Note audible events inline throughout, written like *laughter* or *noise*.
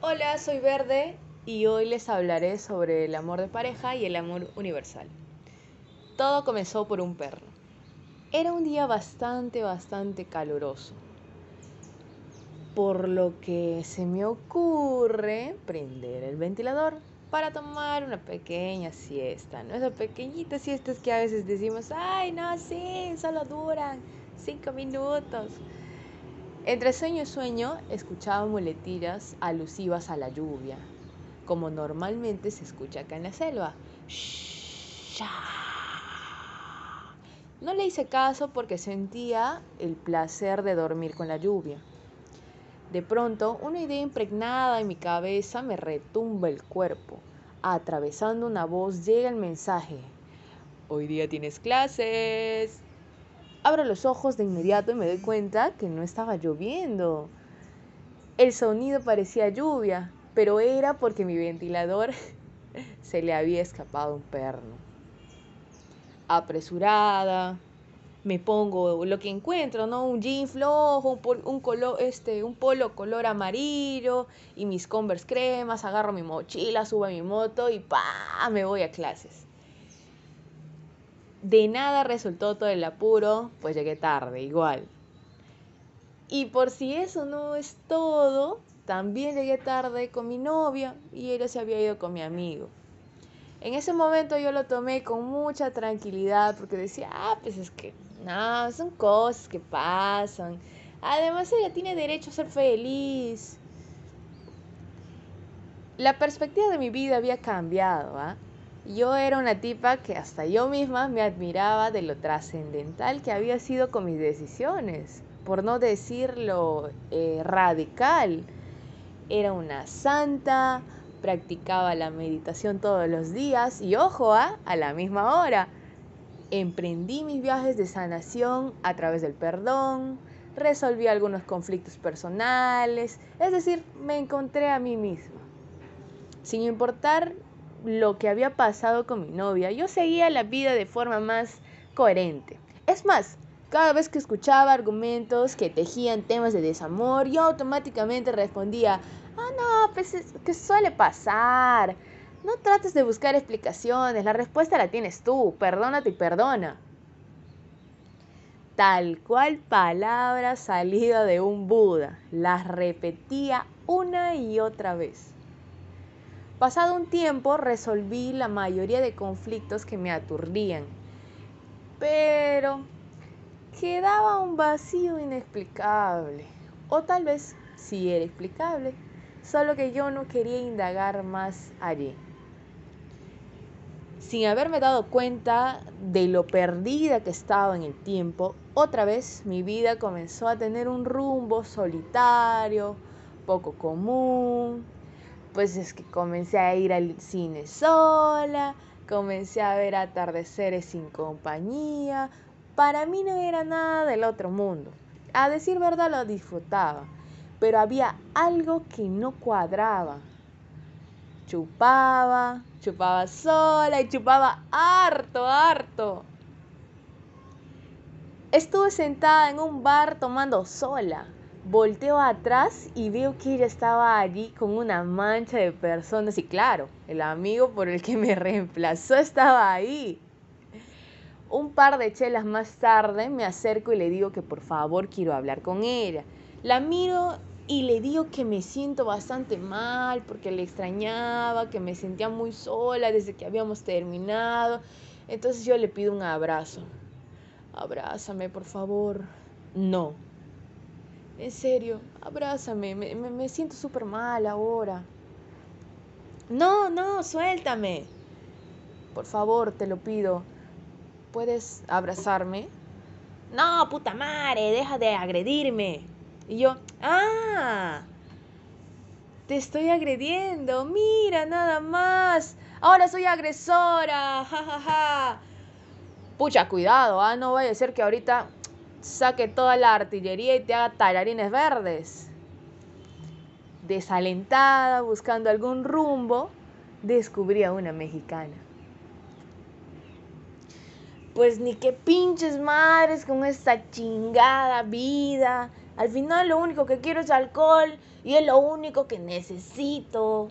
Hola, soy Verde y hoy les hablaré sobre el amor de pareja y el amor universal. Todo comenzó por un perro. Era un día bastante, bastante caluroso, por lo que se me ocurre prender el ventilador para tomar una pequeña siesta, ¿no? Esas pequeñitas siestas que a veces decimos, ay, no, sí, solo duran cinco minutos. Entre sueño y sueño escuchaba muletillas alusivas a la lluvia, como normalmente se escucha acá en la selva. No le hice caso porque sentía el placer de dormir con la lluvia. De pronto, una idea impregnada en mi cabeza me retumba el cuerpo. Atravesando una voz llega el mensaje. Hoy día tienes clases. Abro los ojos de inmediato y me doy cuenta que no estaba lloviendo. El sonido parecía lluvia, pero era porque mi ventilador *laughs* se le había escapado un perno. Apresurada, me pongo lo que encuentro, ¿no? Un jean flojo, un, color, este, un polo color amarillo y mis Converse cremas, agarro mi mochila, subo a mi moto y ¡pa! me voy a clases. De nada resultó todo el apuro, pues llegué tarde, igual. Y por si eso no es todo, también llegué tarde con mi novia y ella se había ido con mi amigo. En ese momento yo lo tomé con mucha tranquilidad porque decía, ah, pues es que no, son cosas que pasan. Además ella tiene derecho a ser feliz. La perspectiva de mi vida había cambiado, ¿ah? Yo era una tipa que hasta yo misma me admiraba de lo trascendental que había sido con mis decisiones, por no decirlo eh, radical. Era una santa, practicaba la meditación todos los días y ojo, ¿ah? a la misma hora. Emprendí mis viajes de sanación a través del perdón, resolví algunos conflictos personales, es decir, me encontré a mí misma. Sin importar lo que había pasado con mi novia, yo seguía la vida de forma más coherente. Es más, cada vez que escuchaba argumentos que tejían temas de desamor, yo automáticamente respondía, ah, no, pues es que suele pasar. No trates de buscar explicaciones, la respuesta la tienes tú, perdónate y perdona. Tal cual palabra salida de un Buda, las repetía una y otra vez. Pasado un tiempo resolví la mayoría de conflictos que me aturdían, pero quedaba un vacío inexplicable, o tal vez sí era explicable, solo que yo no quería indagar más allí. Sin haberme dado cuenta de lo perdida que estaba en el tiempo, otra vez mi vida comenzó a tener un rumbo solitario, poco común, pues es que comencé a ir al cine sola, comencé a ver atardeceres sin compañía. Para mí no era nada del otro mundo. A decir verdad lo disfrutaba, pero había algo que no cuadraba. Chupaba, chupaba sola y chupaba harto, harto. Estuve sentada en un bar tomando sola Volteo atrás y veo que ella estaba allí con una mancha de personas y claro, el amigo por el que me *laughs* reemplazó estaba ahí. Un par de chelas más tarde me acerco y le digo que por favor quiero hablar con ella. La miro y le digo que me siento bastante mal porque le extrañaba, que me sentía muy sola desde que habíamos terminado. Entonces yo le pido un abrazo. Abrázame, por favor. No, en serio, abrázame, me, siento súper mal ahora. No, no, suéltame. Por favor, te lo pido. ¿Puedes abrazarme? No, puta madre, deja de agredirme. Y yo, ah, te estoy agrediendo, mira nada más. Ahora soy agresora, jajaja. Ja, ja. Pucha, cuidado, ah, no vaya a ser que ahorita saque toda la artillería y te haga talarines verdes. Desalentada, buscando algún rumbo, descubrí a una mexicana. Pues ni qué pinches madres con esta chingada vida. Al final lo único que quiero es alcohol y es lo único que necesito.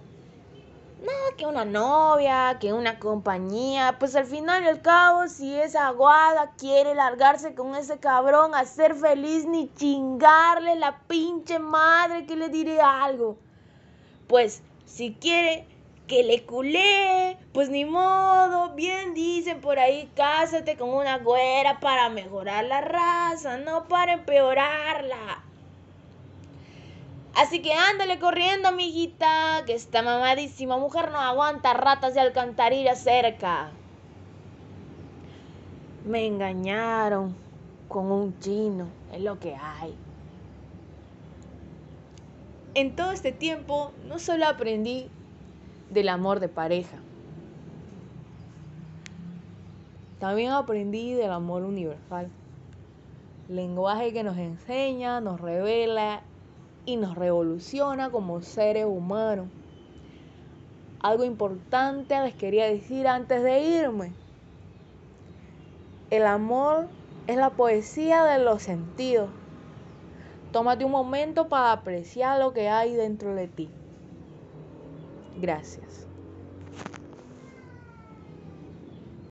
Nada que una novia, que una compañía. Pues al final y al cabo, si esa aguada quiere largarse con ese cabrón a ser feliz ni chingarle la pinche madre que le diré algo. Pues si quiere que le culé, pues ni modo, bien dicen por ahí, cásate con una güera para mejorar la raza, no para empeorarla. Así que ándale corriendo, amiguita, que esta mamadísima mujer no aguanta ratas de alcantarilla cerca. Me engañaron con un chino, es lo que hay. En todo este tiempo no solo aprendí del amor de pareja, también aprendí del amor universal. Lenguaje que nos enseña, nos revela y nos revoluciona como seres humanos. Algo importante les quería decir antes de irme. El amor es la poesía de los sentidos. Tómate un momento para apreciar lo que hay dentro de ti. Gracias.